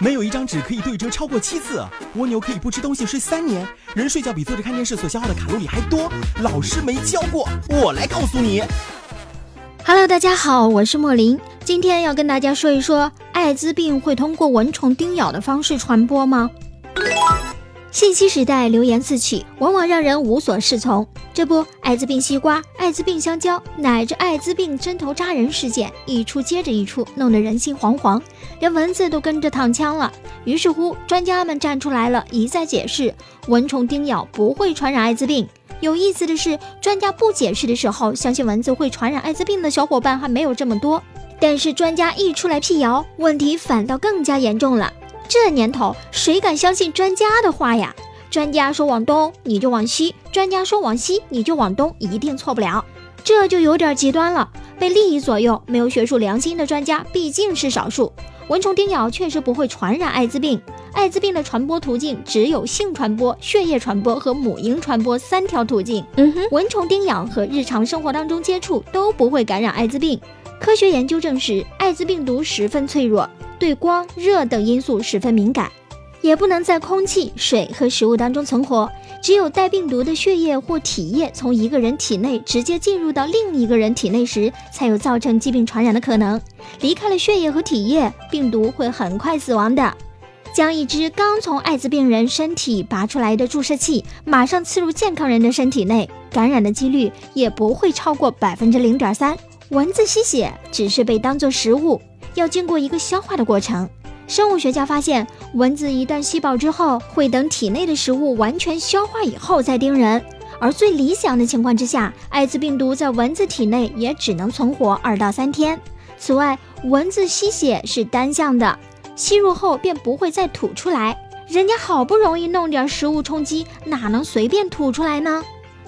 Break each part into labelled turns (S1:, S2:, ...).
S1: 没有一张纸可以对折超过七次。蜗牛可以不吃东西睡三年。人睡觉比坐着看电视所消耗的卡路里还多。老师没教过，我来告诉你。
S2: Hello，大家好，我是莫林，今天要跟大家说一说，艾滋病会通过蚊虫叮咬的方式传播吗？信息时代，流言四起，往往让人无所适从。这不，艾滋病西瓜、艾滋病香蕉，乃至艾滋病针头扎人事件一出接着一出，弄得人心惶惶，连蚊子都跟着躺枪了。于是乎，专家们站出来了，一再解释蚊虫叮咬不会传染艾滋病。有意思的是，专家不解释的时候，相信蚊子会传染艾滋病的小伙伴还没有这么多。但是专家一出来辟谣，问题反倒更加严重了。这年头，谁敢相信专家的话呀？专家说往东，你就往西；专家说往西，你就往东，一定错不了。这就有点极端了。被利益左右、没有学术良心的专家毕竟是少数。蚊虫叮咬确实不会传染艾滋病，艾滋病的传播途径只有性传播、血液传播和母婴传播三条途径。嗯哼，蚊虫叮咬和日常生活当中接触都不会感染艾滋病。科学研究证实，艾滋病毒十分脆弱。对光、热等因素十分敏感，也不能在空气、水和食物当中存活。只有带病毒的血液或体液从一个人体内直接进入到另一个人体内时，才有造成疾病传染的可能。离开了血液和体液，病毒会很快死亡的。将一只刚从艾滋病人身体拔出来的注射器，马上刺入健康人的身体内，感染的几率也不会超过百分之零点三。蚊子吸血只是被当作食物。要经过一个消化的过程。生物学家发现，蚊子一旦吸饱之后，会等体内的食物完全消化以后再叮人。而最理想的情况之下，艾滋病毒在蚊子体内也只能存活二到三天。此外，蚊子吸血是单向的，吸入后便不会再吐出来。人家好不容易弄点食物充饥，哪能随便吐出来呢？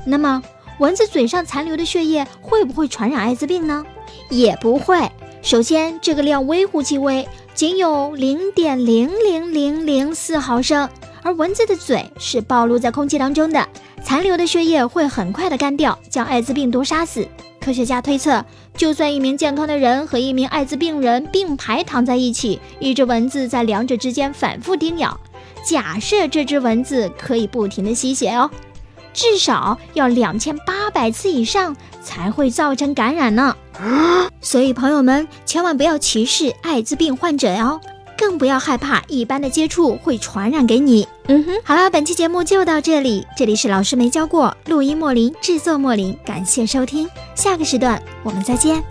S2: 那么，蚊子嘴上残留的血液会不会传染艾滋病呢？也不会。首先，这个量微乎其微，仅有零点零零零零四毫升，而蚊子的嘴是暴露在空气当中的，残留的血液会很快的干掉，将艾滋病毒杀死。科学家推测，就算一名健康的人和一名艾滋病人并排躺在一起，一只蚊子在两者之间反复叮咬，假设这只蚊子可以不停的吸血哦。至少要两千八百次以上才会造成感染呢，所以朋友们千万不要歧视艾滋病患者哟，更不要害怕一般的接触会传染给你。嗯哼，好了，本期节目就到这里，这里是老师没教过，录音莫林，制作莫林，感谢收听，下个时段我们再见。